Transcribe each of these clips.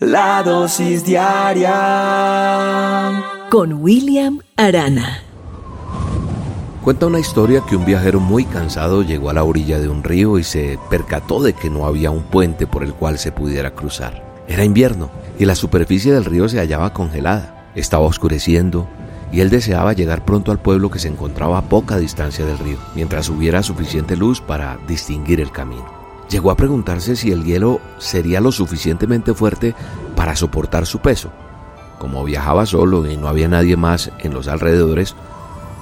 La dosis diaria con William Arana. Cuenta una historia que un viajero muy cansado llegó a la orilla de un río y se percató de que no había un puente por el cual se pudiera cruzar. Era invierno y la superficie del río se hallaba congelada. Estaba oscureciendo y él deseaba llegar pronto al pueblo que se encontraba a poca distancia del río, mientras hubiera suficiente luz para distinguir el camino. Llegó a preguntarse si el hielo sería lo suficientemente fuerte para soportar su peso. Como viajaba solo y no había nadie más en los alrededores,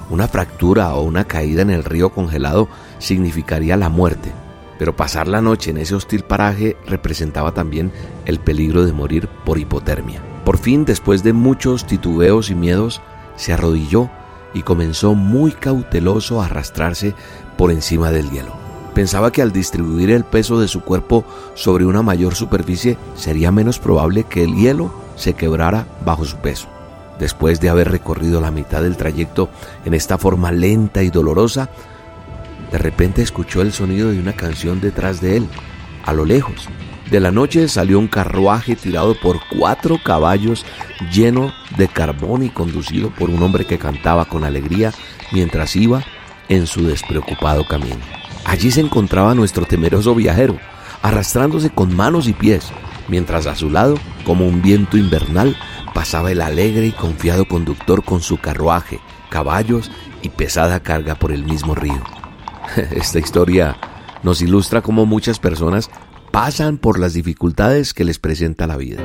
una fractura o una caída en el río congelado significaría la muerte, pero pasar la noche en ese hostil paraje representaba también el peligro de morir por hipotermia. Por fin, después de muchos titubeos y miedos, se arrodilló y comenzó muy cauteloso a arrastrarse por encima del hielo. Pensaba que al distribuir el peso de su cuerpo sobre una mayor superficie sería menos probable que el hielo se quebrara bajo su peso. Después de haber recorrido la mitad del trayecto en esta forma lenta y dolorosa, de repente escuchó el sonido de una canción detrás de él, a lo lejos. De la noche salió un carruaje tirado por cuatro caballos lleno de carbón y conducido por un hombre que cantaba con alegría mientras iba en su despreocupado camino. Allí se encontraba nuestro temeroso viajero, arrastrándose con manos y pies, mientras a su lado, como un viento invernal, pasaba el alegre y confiado conductor con su carruaje, caballos y pesada carga por el mismo río. Esta historia nos ilustra cómo muchas personas pasan por las dificultades que les presenta la vida.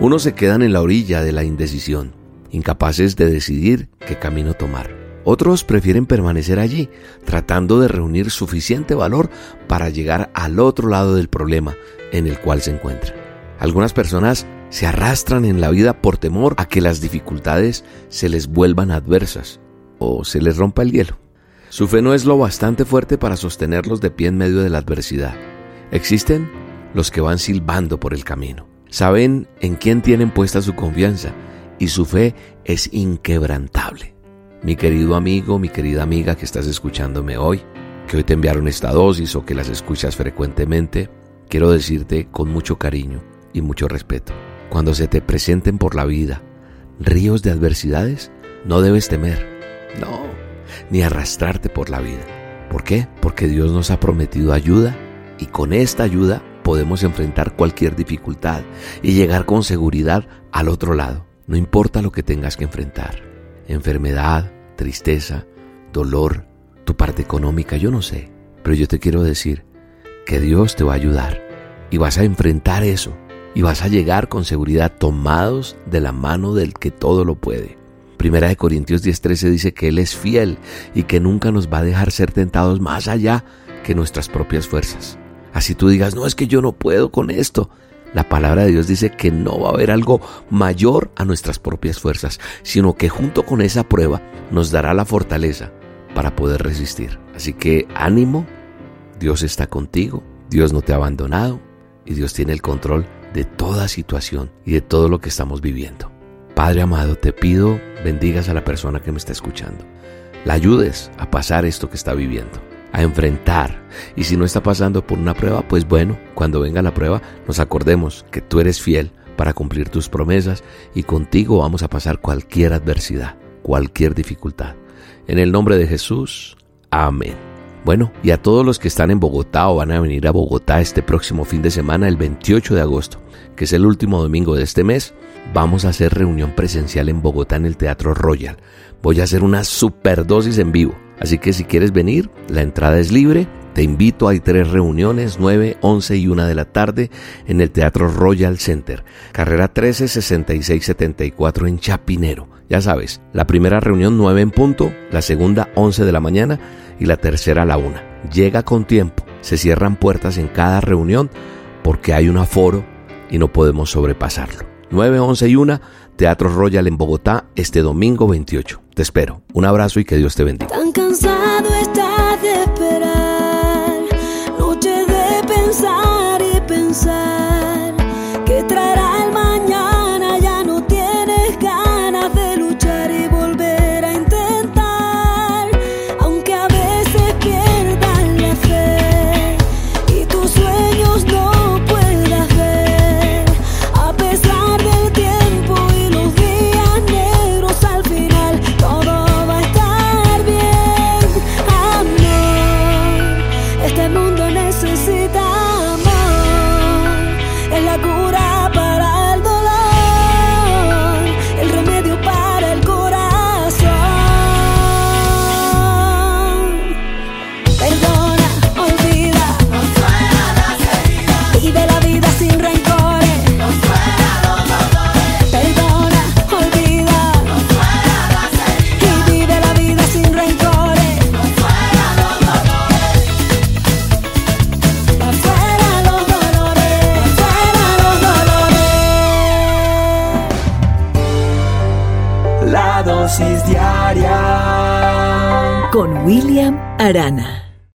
Unos se quedan en la orilla de la indecisión, incapaces de decidir qué camino tomar. Otros prefieren permanecer allí, tratando de reunir suficiente valor para llegar al otro lado del problema en el cual se encuentran. Algunas personas se arrastran en la vida por temor a que las dificultades se les vuelvan adversas o se les rompa el hielo. Su fe no es lo bastante fuerte para sostenerlos de pie en medio de la adversidad. Existen los que van silbando por el camino. Saben en quién tienen puesta su confianza y su fe es inquebrantable. Mi querido amigo, mi querida amiga que estás escuchándome hoy, que hoy te enviaron esta dosis o que las escuchas frecuentemente, quiero decirte con mucho cariño y mucho respeto, cuando se te presenten por la vida ríos de adversidades, no debes temer, no, ni arrastrarte por la vida. ¿Por qué? Porque Dios nos ha prometido ayuda y con esta ayuda podemos enfrentar cualquier dificultad y llegar con seguridad al otro lado, no importa lo que tengas que enfrentar enfermedad, tristeza, dolor, tu parte económica, yo no sé. Pero yo te quiero decir que Dios te va a ayudar y vas a enfrentar eso y vas a llegar con seguridad tomados de la mano del que todo lo puede. Primera de Corintios 10:13 dice que Él es fiel y que nunca nos va a dejar ser tentados más allá que nuestras propias fuerzas. Así tú digas, no es que yo no puedo con esto. La palabra de Dios dice que no va a haber algo mayor a nuestras propias fuerzas, sino que junto con esa prueba nos dará la fortaleza para poder resistir. Así que ánimo, Dios está contigo, Dios no te ha abandonado y Dios tiene el control de toda situación y de todo lo que estamos viviendo. Padre amado, te pido bendigas a la persona que me está escuchando. La ayudes a pasar esto que está viviendo a enfrentar. Y si no está pasando por una prueba, pues bueno, cuando venga la prueba, nos acordemos que tú eres fiel para cumplir tus promesas y contigo vamos a pasar cualquier adversidad, cualquier dificultad. En el nombre de Jesús, amén. Bueno, y a todos los que están en Bogotá o van a venir a Bogotá este próximo fin de semana, el 28 de agosto, que es el último domingo de este mes, vamos a hacer reunión presencial en Bogotá en el Teatro Royal. Voy a hacer una superdosis en vivo. Así que si quieres venir, la entrada es libre. Te invito, hay tres reuniones, 9, 11 y 1 de la tarde en el Teatro Royal Center, carrera 13 66 74 en Chapinero. Ya sabes, la primera reunión 9 en punto, la segunda 11 de la mañana y la tercera a la 1. Llega con tiempo, se cierran puertas en cada reunión porque hay un aforo y no podemos sobrepasarlo. 9, 11 y 1, Teatro Royal en Bogotá, este domingo 28. Te espero. Un abrazo y que Dios te bendiga. Tan cansado estás de esperar, necesita amor, es la cura. con William Arana.